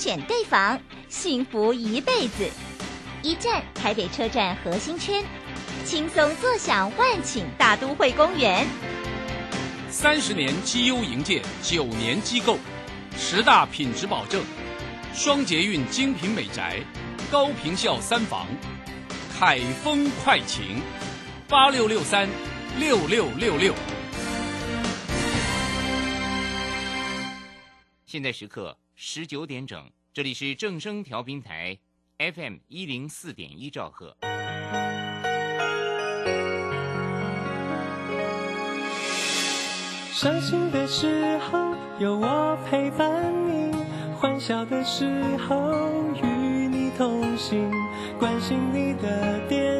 选对房，幸福一辈子。一站台北车站核心圈，轻松坐享万顷大都会公园。三十年绩优营建，九年机构，十大品质保证，双捷运精品美宅，高坪效三房，凯丰快晴，八六六三六六六六。现在时刻十九点整，这里是正声调频台 FM 一零四点一兆赫。伤心的时候有我陪伴你，欢笑的时候与你同行，关心你的点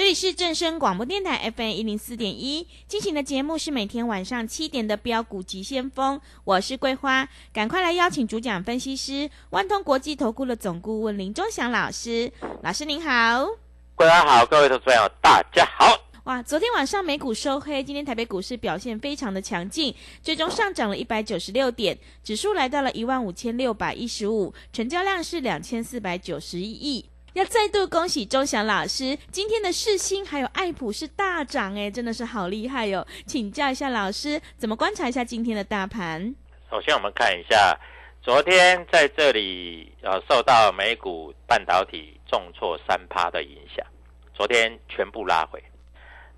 这里是正声广播电台 FM 一零四点一进行的节目是每天晚上七点的标股急先锋，我是桂花，赶快来邀请主讲分析师万通国际投顾的总顾问林忠祥老师，老师您好，桂花好，各位投资朋友大家好。哇，昨天晚上美股收黑，今天台北股市表现非常的强劲，最终上涨了一百九十六点，指数来到了一万五千六百一十五，成交量是两千四百九十一亿。要再度恭喜钟祥老师，今天的世新还有爱普是大涨哎，真的是好厉害哟！请教一下老师，怎么观察一下今天的大盘？首先我们看一下，昨天在这里呃受到美股半导体重挫三趴的影响，昨天全部拉回。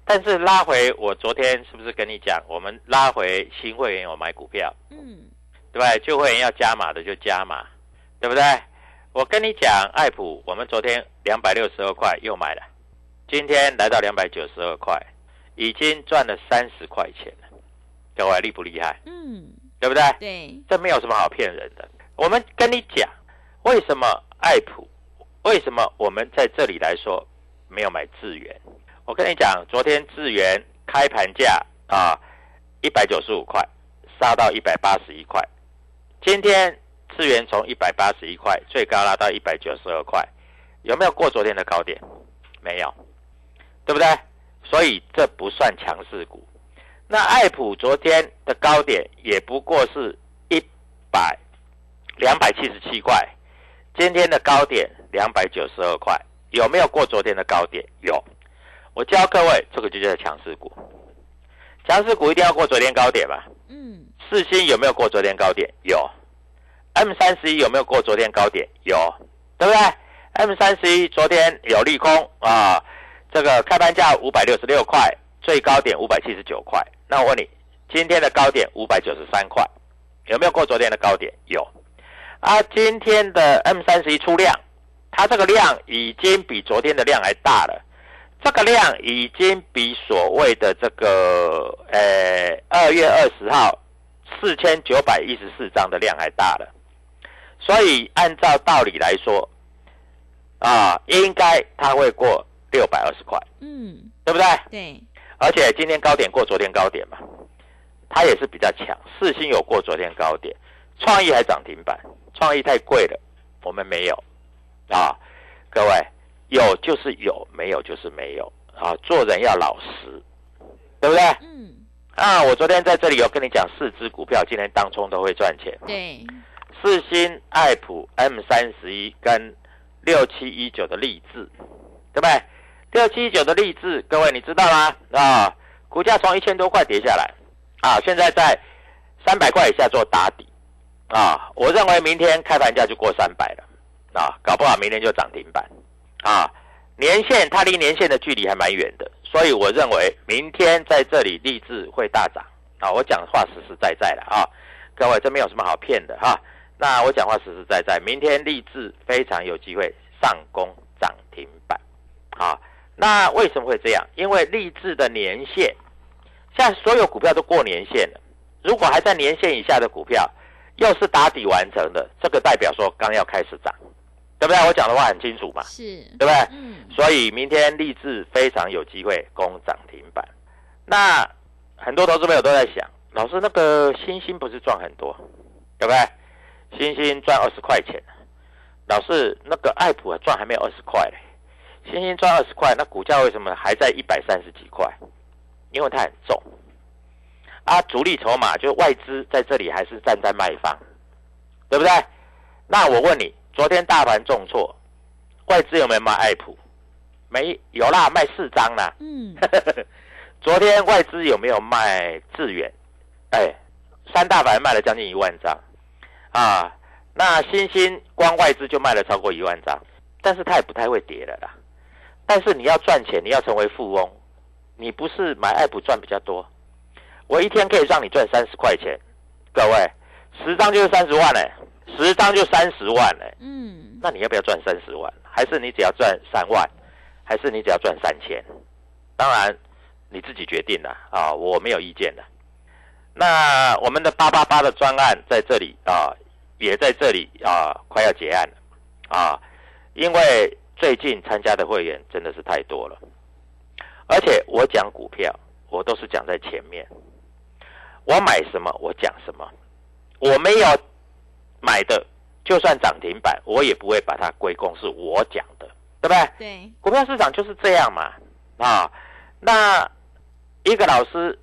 但是拉回，我昨天是不是跟你讲，我们拉回新会员有买股票，嗯，对不对？旧会员要加码的就加码，对不对？我跟你讲，爱普，我们昨天两百六十二块又买了，今天来到两百九十二块，已经赚了三十块钱了，各位厉不厉害？嗯，对不对？对，这没有什么好骗人的。我们跟你讲，为什么爱普？为什么我们在这里来说没有买智源？我跟你讲，昨天智源开盘价啊一百九十五块，杀到一百八十一块，今天。资源从一百八十一块最高拉到一百九十二块，有没有过昨天的高点？没有，对不对？所以这不算强势股。那爱普昨天的高点也不过是一百两百七十七块，今天的高点两百九十二块，有没有过昨天的高点？有。我教各位，这个就叫强势股。强势股一定要过昨天高点吧？嗯。四星有没有过昨天高点？有。M 三十一有没有过昨天高点？有，对不对？M 三十一昨天有利空啊，这个开盘价五百六十六块，最高点五百七十九块。那我问你，今天的高点五百九十三块，有没有过昨天的高点？有。啊，今天的 M 三十一出量，它这个量已经比昨天的量还大了，这个量已经比所谓的这个呃二月二十号四千九百一十四张的量还大了。所以按照道理来说，啊，应该它会过六百二十块，嗯，对不对？对。而且今天高点过昨天高点嘛，它也是比较强。四星有过昨天高点，创意还涨停板，创意太贵了，我们没有啊。各位，有就是有，没有就是没有啊。做人要老实，对不对？嗯。啊，我昨天在这里有跟你讲，四只股票今天当冲都会赚钱。对，四星、爱普、M 三十一跟六七一九的励志，对不对？六七一九的励志，各位你知道吗？啊，股价从一千多块跌下来，啊，现在在三百块以下做打底，啊，我认为明天开盘价就过三百了，啊，搞不好明天就涨停板，啊，年线它离年线的距离还蛮远的，所以我认为明天在这里励志会大涨，啊，我讲话实实在在的啊，各位这没有什么好骗的哈。那我讲话实实在在，明天立志非常有机会上攻涨停板，好，那为什么会这样？因为励志的年限，现在所有股票都过年限了，如果还在年限以下的股票，又是打底完成的，这个代表说刚要开始涨，对不对？我讲的话很清楚嘛，是，对不对？嗯，所以明天励志非常有机会攻涨停板。那很多投资朋友都在想，老师那个星星不是赚很多，对不对？星星赚二十块钱，老师那个爱普赚还没有二十块嘞，星星赚二十块，那股价为什么还在一百三十几块？因为它很重啊，主力筹码就是外资在这里还是站在卖方，对不对？那我问你，昨天大盘重挫，外资有没有卖爱普？没有啦，卖四张啦。嗯，昨天外资有没有卖智远？哎，三大法人卖了将近一万张啊。那星星光外资就卖了超过一万张，但是它也不太会跌了啦。但是你要赚钱，你要成为富翁，你不是买爱普赚比较多。我一天可以让你赚三十块钱，各位，十张就是三十万嘞，十张就三十万嘞。嗯，那你要不要赚三十万？还是你只要赚三万？还是你只要赚三千？当然你自己决定了啊，我没有意见的。那我们的八八八的专案在这里啊，也在这里啊，快要结案了啊，因为最近参加的会员真的是太多了，而且我讲股票，我都是讲在前面，我买什么我讲什么，我没有买的，就算涨停板，我也不会把它归功是我讲的，对不对？对，股票市场就是这样嘛，啊，那一个老师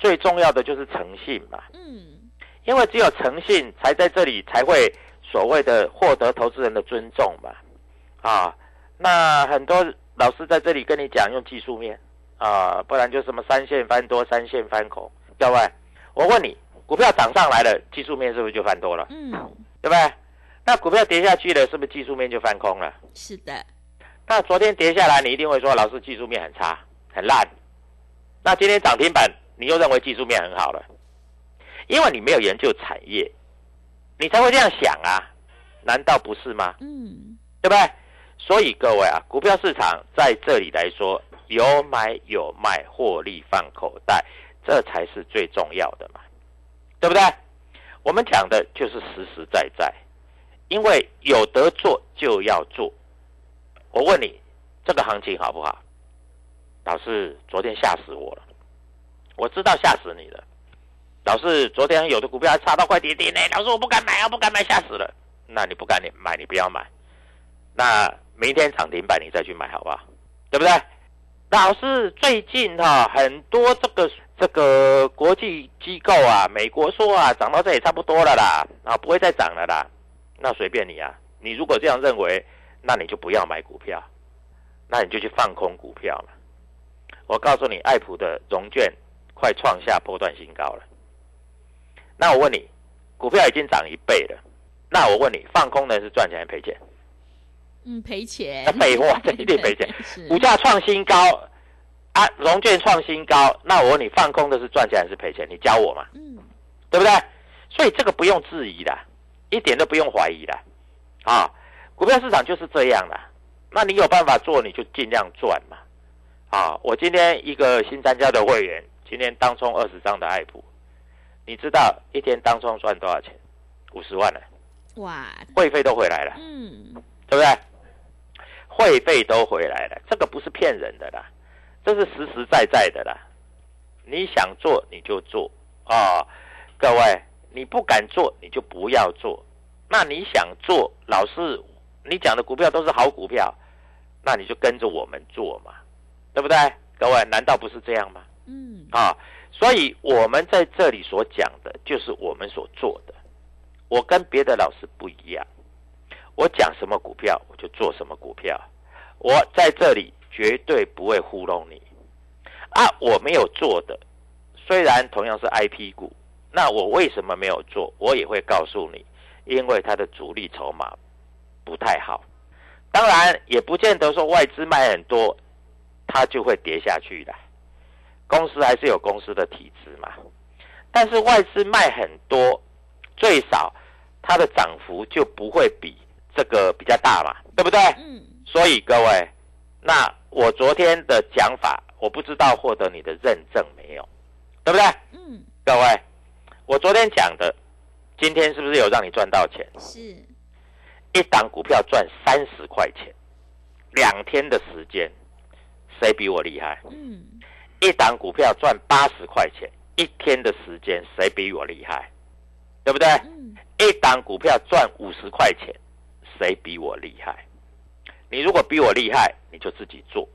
最重要的就是诚信嘛，嗯，因为只有诚信，才在这里才会所谓的获得投资人的尊重嘛，啊，那很多老师在这里跟你讲用技术面啊，不然就什么三线翻多、三线翻空，各位，我问你，股票涨上来了，技术面是不是就翻多了？嗯，对不对？那股票跌下去了，是不是技术面就翻空了？是的，那昨天跌下来，你一定会说老师技术面很差、很烂。那今天涨停板，你又认为技术面很好了，因为你没有研究产业，你才会这样想啊？难道不是吗？嗯，对不对？所以各位啊，股票市场在这里来说，有买有卖，获利放口袋，这才是最重要的嘛，对不对？我们讲的就是实实在在，因为有得做就要做。我问你，这个行情好不好？老师，昨天吓死我了，我知道吓死你了。老师，昨天有的股票还差到快跌停呢，老师我不敢买啊，不敢买，吓死了。那你不敢你买，你不要买。那明天涨停板你再去买好不好？对不对？老师，最近哈、很多这个这个国际机构啊，美国说啊，涨到这也差不多了啦，啊，不会再涨了啦。那随便你啊，你如果这样认为，那你就不要买股票，那你就去放空股票嘛。我告诉你，爱普的融券快创下波段新高了。那我问你，股票已经涨一倍了，那我问你，放空的是赚钱还是赔钱？嗯，赔钱那，废话，这 一定赔钱。股价创新高啊，融券创新高，那我问你，放空的是赚钱还是赔钱？你教我嘛，嗯，对不对？所以这个不用质疑的，一点都不用怀疑的啊。股票市场就是这样的，那你有办法做，你就尽量赚嘛。啊，我今天一个新参加的会员，今天当冲二十张的爱普，你知道一天当冲赚多少钱？五十万了，哇，会费都回来了。嗯，对不对？会费都回来了，这个不是骗人的啦，这是实实在在的啦。你想做你就做啊、各位，你不敢做你就不要做。那你想做，老师，你讲的股票都是好股票，那你就跟着我们做嘛，对不对？各位，难道不是这样吗？嗯，啊，所以我们在这里所讲的，就是我们所做的。我跟别的老师不一样，我讲什么股票，我就做什么股票。我在这里绝对不会糊弄你啊！我没有做的，虽然同样是 I P 股，那我为什么没有做？我也会告诉你，因为它的主力筹码不太好。当然，也不见得说外资卖很多，它就会跌下去的。公司还是有公司的体制嘛。但是外资卖很多，最少它的涨幅就不会比这个比较大嘛，对不对？嗯，所以各位，那我昨天的讲法，我不知道获得你的认证没有，对不对？嗯，各位，我昨天讲的，今天是不是有让你赚到钱？是，一档股票赚三十块钱，两天的时间，谁比我厉害？嗯，一档股票赚八十块钱，一天的时间，谁比我厉害？对不对？嗯，一档股票赚五十块钱，谁比我厉害？你如果比我厉害，你就自己做。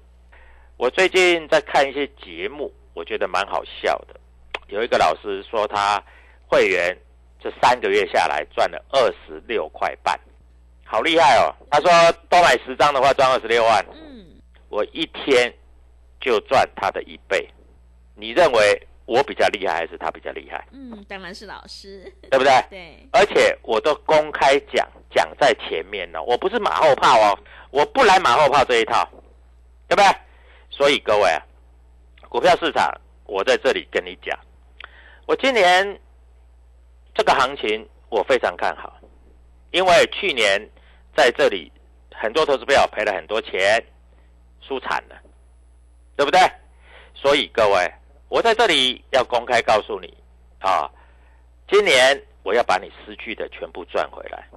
我最近在看一些节目，我觉得蛮好笑的。有一个老师说，他会员这三个月下来赚了二十六块半，好厉害哦！他说多买十张的话赚二十六万，嗯，我一天就赚他的一倍。你认为我比较厉害，还是他比较厉害？嗯，当然是老师，对不对？对，而且我都公开讲，讲在前面了，我不是马后炮哦，我不来马后炮这一套，对不对？所以各位啊，股票市场，我在这里跟你讲，我今年这个行情我非常看好，因为去年在这里很多投资朋友赔了很多钱，输惨了，对不对？所以各位，我在这里要公开告诉你啊，今年我要把你失去的全部赚回来。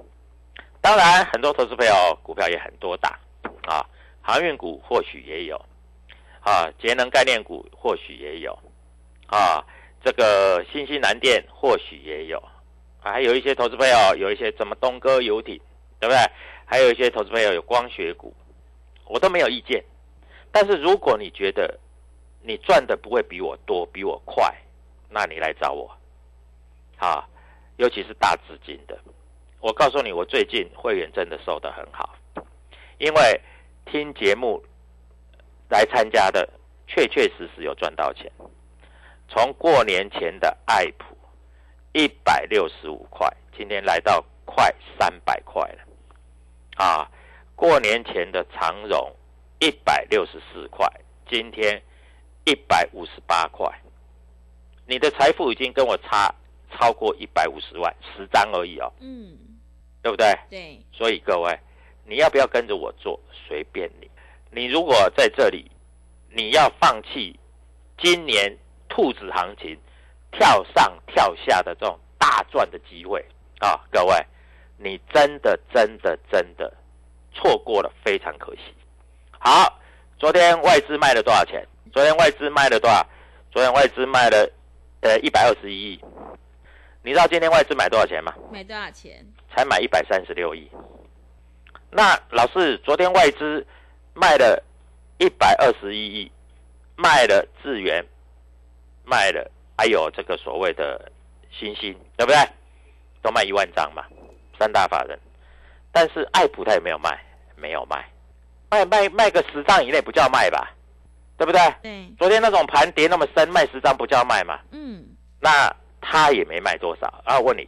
当然，很多投资朋友股票也很多打啊，航运股或许也有啊，节能概念股或许也有啊，这个新西南电或许也有，还有一些投资朋友有一些什么东哥游艇，对不对？还有一些投资朋友有光学股，我都没有意见。但是如果你觉得你赚的不会比我多，比我快，那你来找我，啊，尤其是大资金的。我告诉你，我最近会员真的收得很好，因为听节目来参加的，确确实实有赚到钱。从过年前的爱普一百六十五块，今天来到快三百块了，啊，过年前的长荣一百六十四块，今天一百五十八块，你的财富已经跟我差超过一百五十万，十张而已哦。嗯，对不对？对，所以各位，你要不要跟着我做？随便你。你如果在这里，你要放弃今年兔子行情跳上跳下的这种大赚的机会啊，各位，你真的真的真的错过了，非常可惜。好，昨天外资卖了多少钱？昨天外资卖了多少？昨天外资卖了呃一百二十一亿。你知道今天外资买多少钱吗？买多少钱？才买一百三十六亿。那老师，昨天外资卖了一百二十一亿，卖了智源，卖了还有这个所谓的新星，对不对？都卖一万张嘛，三大法人。但是爱普他也没有卖，没有卖，卖卖卖个十张以内不叫卖吧？对不对？对，昨天那种盘跌那么深，卖十张不叫卖嘛？嗯，那他也没卖多少啊？问你，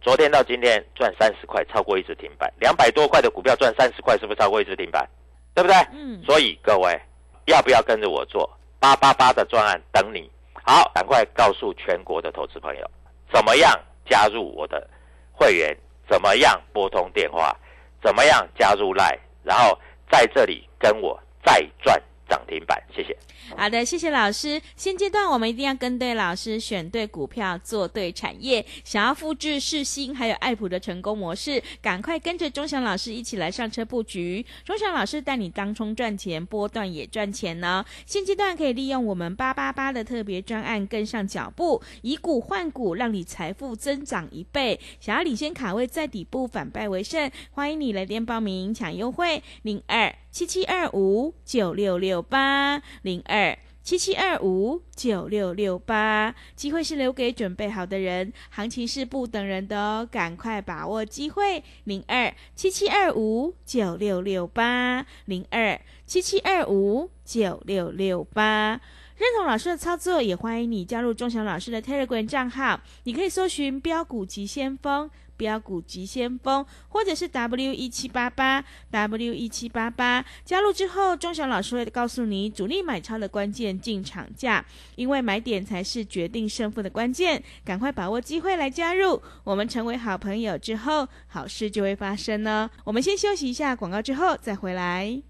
昨天到今天赚三十块，超过一只停板，两百多块的股票赚三十块，是不是超过一只停板？对不对？嗯，所以各位要不要跟着我做八八八的专案等你？好，赶快告诉全国的投资朋友，怎么样加入我的会员？怎么样拨通电话？怎么样加入 Line？然后在这里跟我再转。涨停板？谢谢。好的，谢谢老师。现阶段我们一定要跟对老师，选对股票，做对产业。想要复制世新还有爱普的成功模式，赶快跟着钟祥老师一起来上车布局。钟祥老师带你当冲赚钱，波段也赚钱呢。现阶段可以利用我们八八八的特别专案跟上脚步，以股换股，让你财富增长一倍。想要领先卡位，在底部反败为胜，欢迎你来电报名抢优惠零二七七二五九六六八零二。七七二五九六六八。机会是留给准备好的人，行情是不等人的哦，赶快把握机会。零二七七二五九六六八，零二七七二五九六六八。认同老师的操作，也欢迎你加入钟祥老师的 Telegram 账号。你可以搜寻“标股急先锋”、“标股急先锋”，或者是 W 一七八八 W 一七八八。加入之后，钟祥老师会告诉你主力买超的关键进场价，因为买点才是决定胜负的关键。赶快把握机会来加入，我们成为好朋友之后，好事就会发生呢。我们先休息一下广告，之后再回来。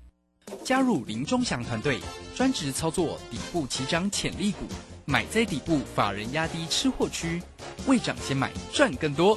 加入林钟祥团队，专职操作底部起涨潜力股，买在底部，法人压低吃货区，未涨先买赚更多。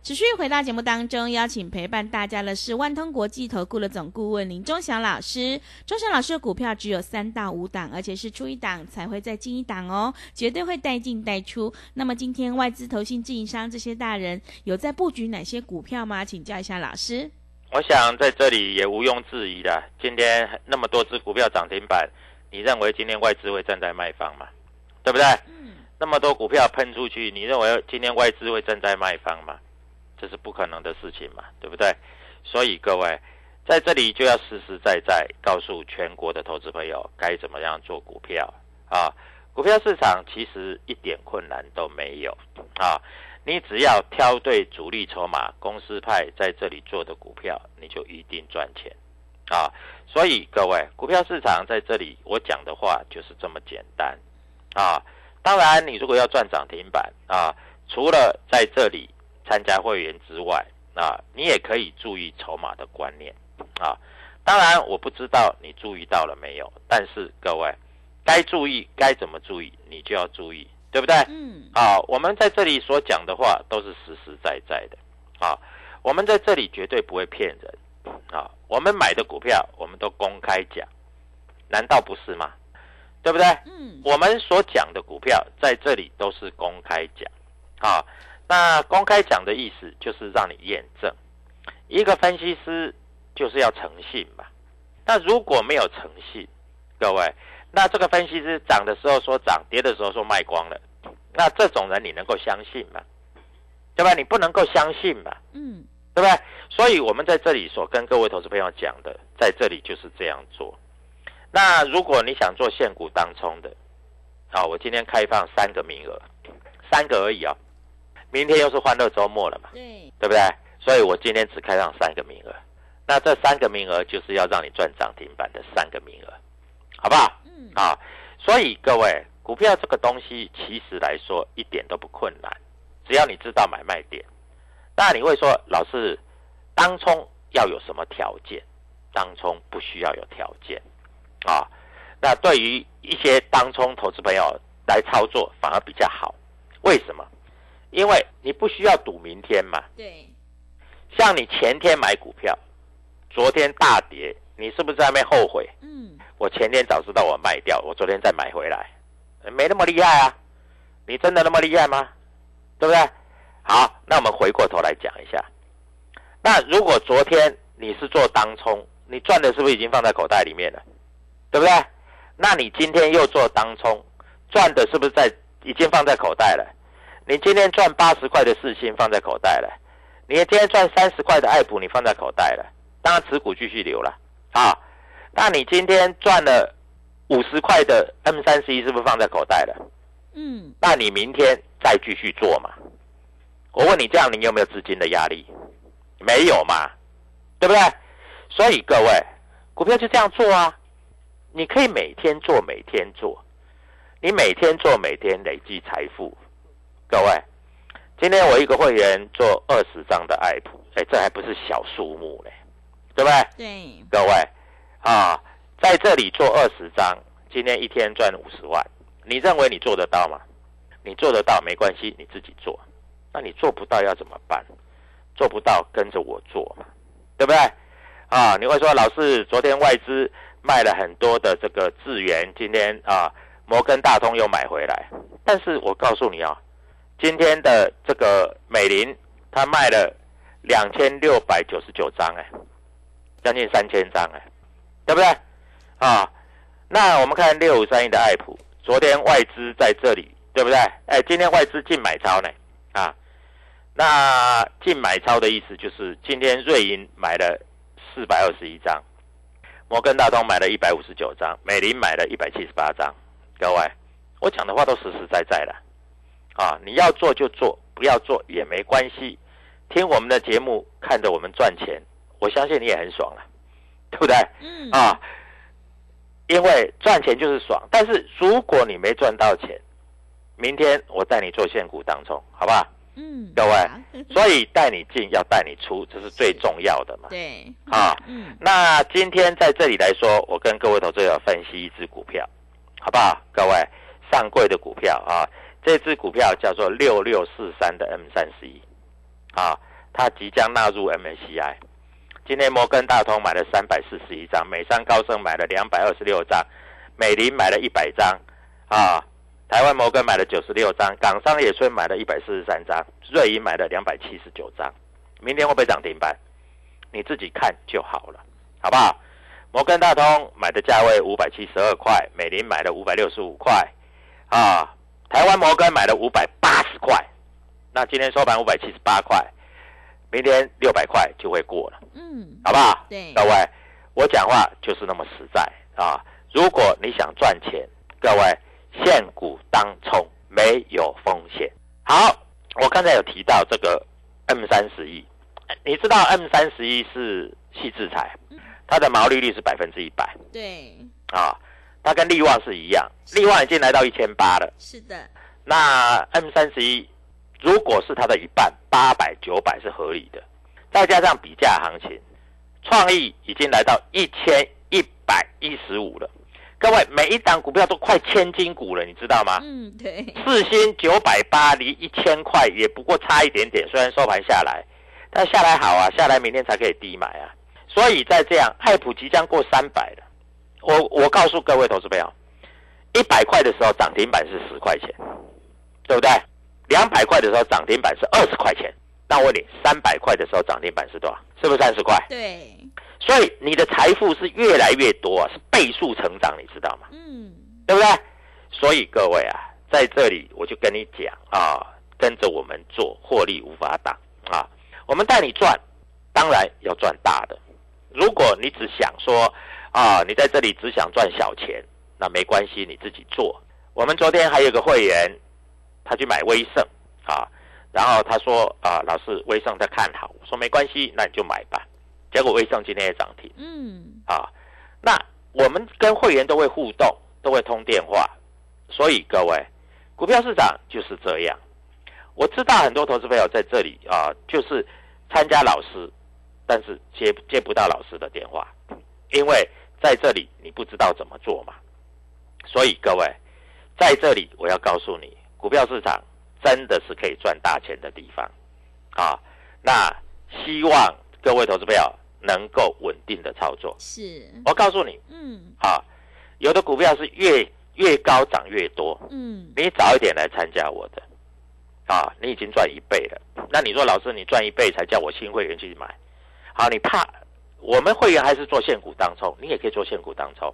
持续回到节目当中，邀请陪伴大家的是万通国际投顾的总顾问林忠祥老师。忠祥老师的股票只有三到五档，而且是出一档才会再进一档哦，绝对会带进带出。那么今天外资、投信、自营商这些大人有在布局哪些股票吗？请教一下老师。我想在这里也毋庸置疑的，今天那么多只股票涨停板，你认为今天外资会站在卖方吗？对不对？嗯。那么多股票喷出去，你认为今天外资会站在卖方吗？这是不可能的事情嘛，对不对？所以各位在这里就要实实在在告诉全国的投资朋友该怎么样做股票啊！股票市场其实一点困难都没有啊！你只要挑对主力筹码、公司派在这里做的股票，你就一定赚钱啊！所以各位，股票市场在这里我讲的话就是这么简单啊！当然，你如果要赚涨停板啊，除了在这里。参加会员之外，啊，你也可以注意筹码的观念，啊，当然我不知道你注意到了没有，但是各位该注意该怎么注意，你就要注意，对不对？嗯，啊，我们在这里所讲的话都是实实在在的，啊，我们在这里绝对不会骗人，啊，我们买的股票我们都公开讲，难道不是吗？对不对？嗯，我们所讲的股票在这里都是公开讲，啊。那公开讲的意思就是让你验证，一个分析师就是要诚信嘛。那如果没有诚信，各位，那这个分析师涨的时候说涨，跌的时候说卖光了，那这种人你能够相信吗？对吧？你不能够相信嘛。嗯，对不对？所以我们在这里所跟各位投资朋友讲的，在这里就是这样做。那如果你想做现股当冲的，啊，我今天开放三个名额，三个而已啊。明天又是欢乐周末了嘛？对，对不对？所以我今天只开放三个名额，那这三个名额就是要让你赚涨停板的三个名额，好不好？嗯，啊，所以各位，股票这个东西其实来说一点都不困难，只要你知道买卖点。那你会说，老师，当冲要有什么条件？当冲不需要有条件，啊，那对于一些当冲投资朋友来操作反而比较好，为什么？因为你不需要赌明天嘛，对，像你前天买股票，昨天大跌，你是不是在那边后悔？嗯，我前天早知道我卖掉，我昨天再买回来，没那么厉害啊，你真的那么厉害吗？对不对？好，那我们回过头来讲一下，那如果昨天你是做当冲，你赚的是不是已经放在口袋里面了？对不对？那你今天又做当冲，赚的是不是在已经放在口袋了？你今天赚八十块的四星放在口袋了，你今天赚三十块的爱普你放在口袋了，当然持股继续留了啊。那你今天赚了五十块的 M 三 C 是不是放在口袋了？嗯，那你明天再继续做嘛？我问你，这样你有没有资金的压力？没有嘛，对不对？所以各位，股票就这样做啊，你可以每天做，每天做，你每天做，每天累积财富。各位，今天我一个会员做二十张的爱普，哎，这还不是小数目嘞，对不对？对。各位啊，在这里做二十张，今天一天赚五十万，你认为你做得到吗？你做得到没关系，你自己做。那你做不到要怎么办？做不到跟着我做嘛，对不对？啊，你会说老师，昨天外资卖了很多的这个智源，今天啊摩根大通又买回来，但是我告诉你啊，今天的这个美林它卖了两千六百九十九张，哎，将近三千张，哎，对不对？啊，那我们看六五三一的爱普，昨天外资在这里，对不对？哎，今天外资净买超呢，啊，那净买超的意思就是今天瑞银买了四百二十一张，摩根大通买了一百五十九张，美林买了一百七十八张。各位，我讲的话都实实在在的，啊，你要做就做，不要做也没关系。听我们的节目，看着我们赚钱，我相信你也很爽了，对不对？嗯啊，因为赚钱就是爽，但是如果你没赚到钱，明天我带你做现股当中，好不好？嗯，各位所以带你进要带你出，这是最重要的嘛。对啊嗯那今天在这里来说，我跟各位投资者分析一只股票，好不好？各位上柜的股票啊，这只股票叫做六六四三的 M 三十一，啊，它即将纳入 MSCI。今天摩根大通买了三百四十一张，美商高盛买了两百二十六张，美林买了一百张，啊，台湾摩根买了九十六张，港商野村买了一百四十三张，瑞银买了两百七十九张。明天会不会涨停板？你自己看就好了，好不好？摩根大通买的价位五百七十二块，美林买了五百六十五块，啊，台湾摩根买了五百八十块，那今天收盘五百七十八块，明天六百块就会过了，嗯，好不好？对各位，我讲话就是那么实在啊！如果你想赚钱，各位现股当冲没有风险。好，我刚才有提到这个 M 三十一，你知道 M 三十一是细制裁，它的毛利率是百分之一百对，啊，它跟利旺是一样，利旺已经来到一千八了。是的，那 M 三十一如果是它的一半，八百九百是合理的，再加上比价行情，创意已经来到一千一百一十五了。各位，每一档股票都快千金股了，你知道吗？嗯，对，四星九百八离一千块也不过差一点点，虽然收盘下来，但下来好啊，下来明天才可以低买啊。所以在这样，爱普即将过三百了。我我告诉各位投资朋友，一百块的时候涨停板是十块钱，对不对？两百块的时候涨停板是二十块钱。那我问你，三百块的时候涨停板是多少？是不是三十块？对，所以你的财富是越来越多啊，是倍数成长，你知道吗？嗯，对不对？所以各位啊，在这里我就跟你讲啊，跟着我们做，获利无法挡啊。我们带你赚，当然要赚大的。如果你只想说啊，你在这里只想赚小钱，那没关系，你自己做。我们昨天还有个会员，他去买威盛啊，然后他说啊，老师威盛他看好，我说没关系，那你就买吧。结果威盛今天也涨停。嗯，啊，那我们跟会员都会互动，都会通电话，所以各位，股票市场就是这样。我知道很多投资朋友在这里啊，就是参加老师，但是接接不到老师的电话，因为在这里你不知道怎么做嘛。所以各位，在这里我要告诉你，股票市场真的是可以赚大钱的地方啊。那希望各位投资朋友能够稳定的操作。是，我告诉你嗯啊，有的股票是越越高涨越多，嗯，你早一点来参加我的啊，你已经赚一倍了。那你说老师，你赚一倍才叫我新会员去买？好，你怕我们会员还是做现股当冲，你也可以做现股当冲。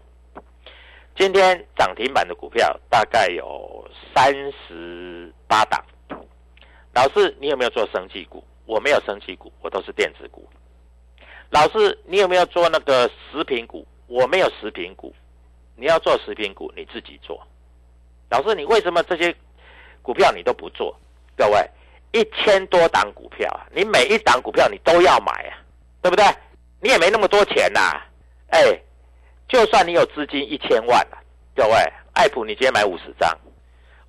今天涨停板的股票大概有三十八档。老师，你有没有做生技股？我没有生技股，我都是电子股。老师，你有没有做那个食品股？我没有食品股。你要做食品股，你自己做。老师，你为什么这些股票你都不做？各位，一千多档股票啊，你每一档股票你都要买啊，对不对？你也没那么多钱呐、哎，就算你有资金一千万啊，各位，爱普你今天买五十张，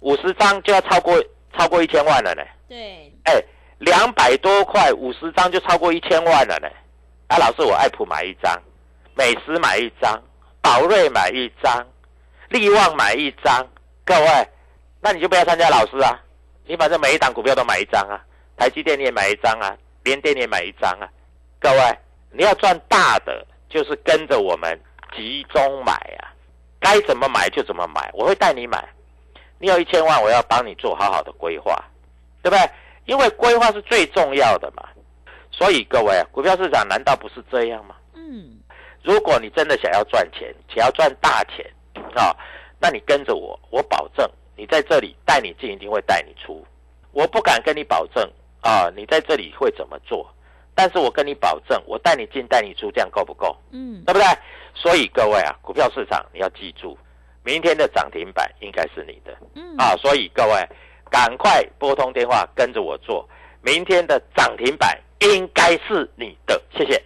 五十张就要超过超过一千万了呢。对，哎，两百多块，五十张就超过一千万了呢。啊，老师，我爱普买一张，美食买一张，宝瑞买一张，利旺买一张，各位，那你就不要参加老师啊，你反正每一档股票都买一张啊，台积电你也买一张啊，联电你也买一张啊，各位，你要赚大的，就是跟着我们集中买啊，该怎么买就怎么买，我会带你买。你有一千万，我要帮你做好好的规划，对不对？因为规划是最重要的嘛。所以各位，股票市场难道不是这样吗？嗯，如果你真的想要赚钱，想要赚大钱啊，那你跟着我，我保证你在这里带你进，一定会带你出。我不敢跟你保证啊，你在这里会怎么做？但是我跟你保证，我带你进，带你出，这样够不够？嗯，对不对？所以各位啊，股票市场你要记住，明天的涨停板应该是你的。嗯，啊，所以各位赶快拨通电话跟着我做，明天的涨停板应该是你的。谢谢。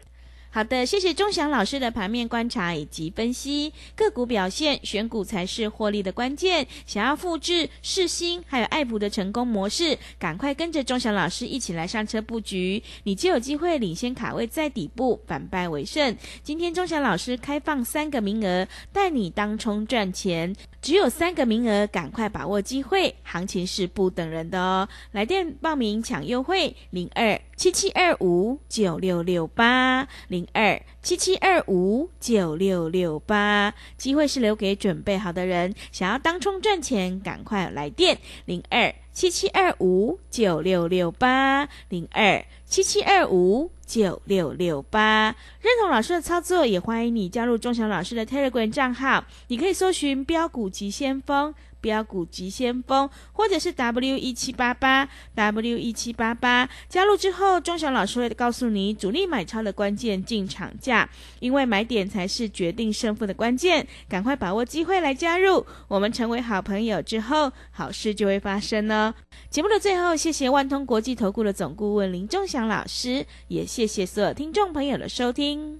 好的，谢谢钟祥老师的盘面观察以及分析个股表现，选股才是获利的关键。想要复制世新还有爱普的成功模式，赶快跟着钟祥老师一起来上车布局，你就有机会领先卡位在底部，反败为胜。今天钟祥老师开放三个名额，带你当冲赚钱，只有三个名额，赶快把握机会，行情是不等人的哦。来电报名抢优惠，零二七七二五九六六八零零二七七二五九六六八，机会是留给准备好的人。想要当冲赚钱，赶快来电零二七七二五九六六八零二七七二五九六六八。认同老师的操作，也欢迎你加入钟祥老师的 Telegram 账号，你可以搜寻标股急先锋。标股急先锋，或者是 W 一七八八 W 一七八八，加入之后，钟祥老师会告诉你主力买超的关键进场价，因为买点才是决定胜负的关键，赶快把握机会来加入。我们成为好朋友之后，好事就会发生呢。节目的最后，谢谢万通国际投顾的总顾问林钟祥老师，也谢谢所有听众朋友的收听。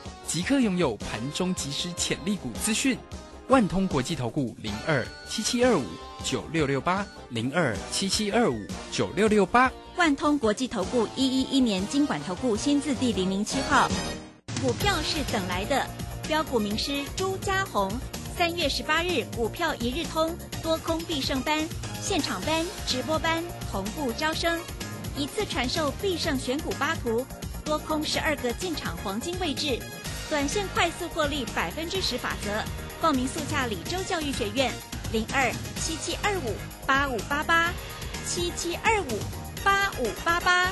即刻拥有盘中即时潜力股资讯，万通国际投顾零二七七二五九六六八零二七七二五九六六八，万通国际投顾一一一年经管投顾新字第零零七号，股票是等来的，标股名师朱家红，三月十八日股票一日通多空必胜班，现场班直播班同步招生，一次传授必胜选股八图，多空十二个进场黄金位置。短线快速获利百分之十法则，报名速洽李州教育学院，零二七七二五八五八八，七七二五八五八八。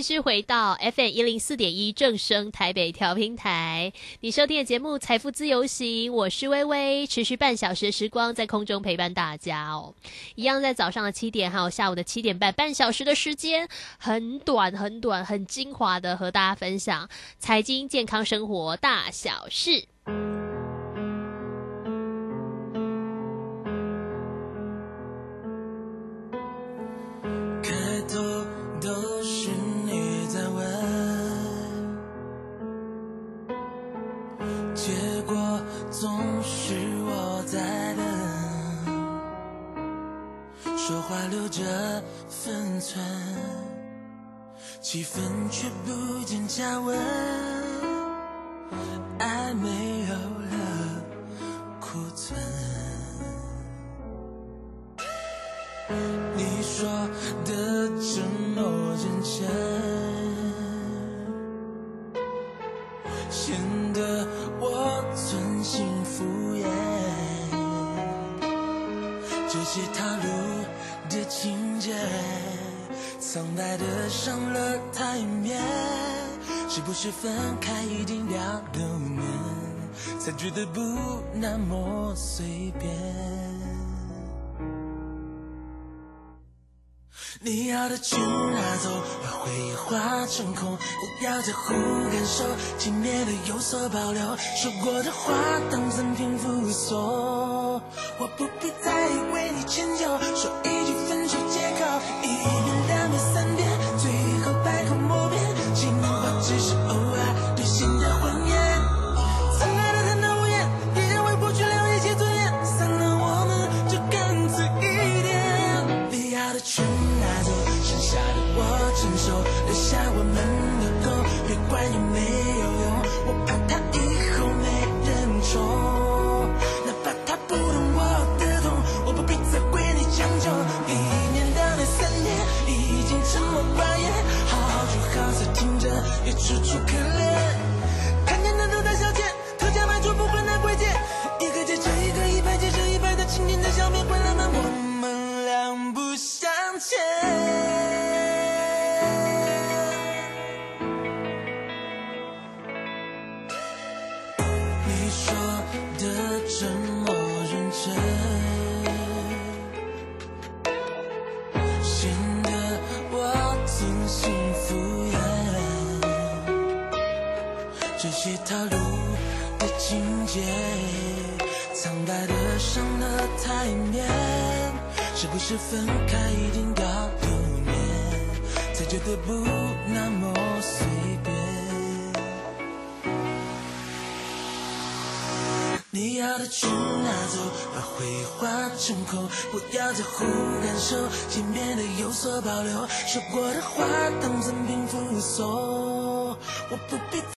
继续回到 FM 一零四点一正声台北调平台，你收听的节目《财富自由行》，我是微微，持续半小时的时光在空中陪伴大家哦。一样在早上的七点，还有下午的七点半，半小时的时间，很短很短，很精华的和大家分享财经、健康、生活大小事。苍白的上了台面，是不是分开一定要留念，才觉得不那么随便？你要的全拿走，把回忆化成空，不要在乎感受，轻蔑的有所保留，说过的话当赠品附送，我不必再为你迁就，说一句分手着也楚楚可怜。胸口，不要在乎感受，见面的有所保留。说过的话当赠品附送，我不必。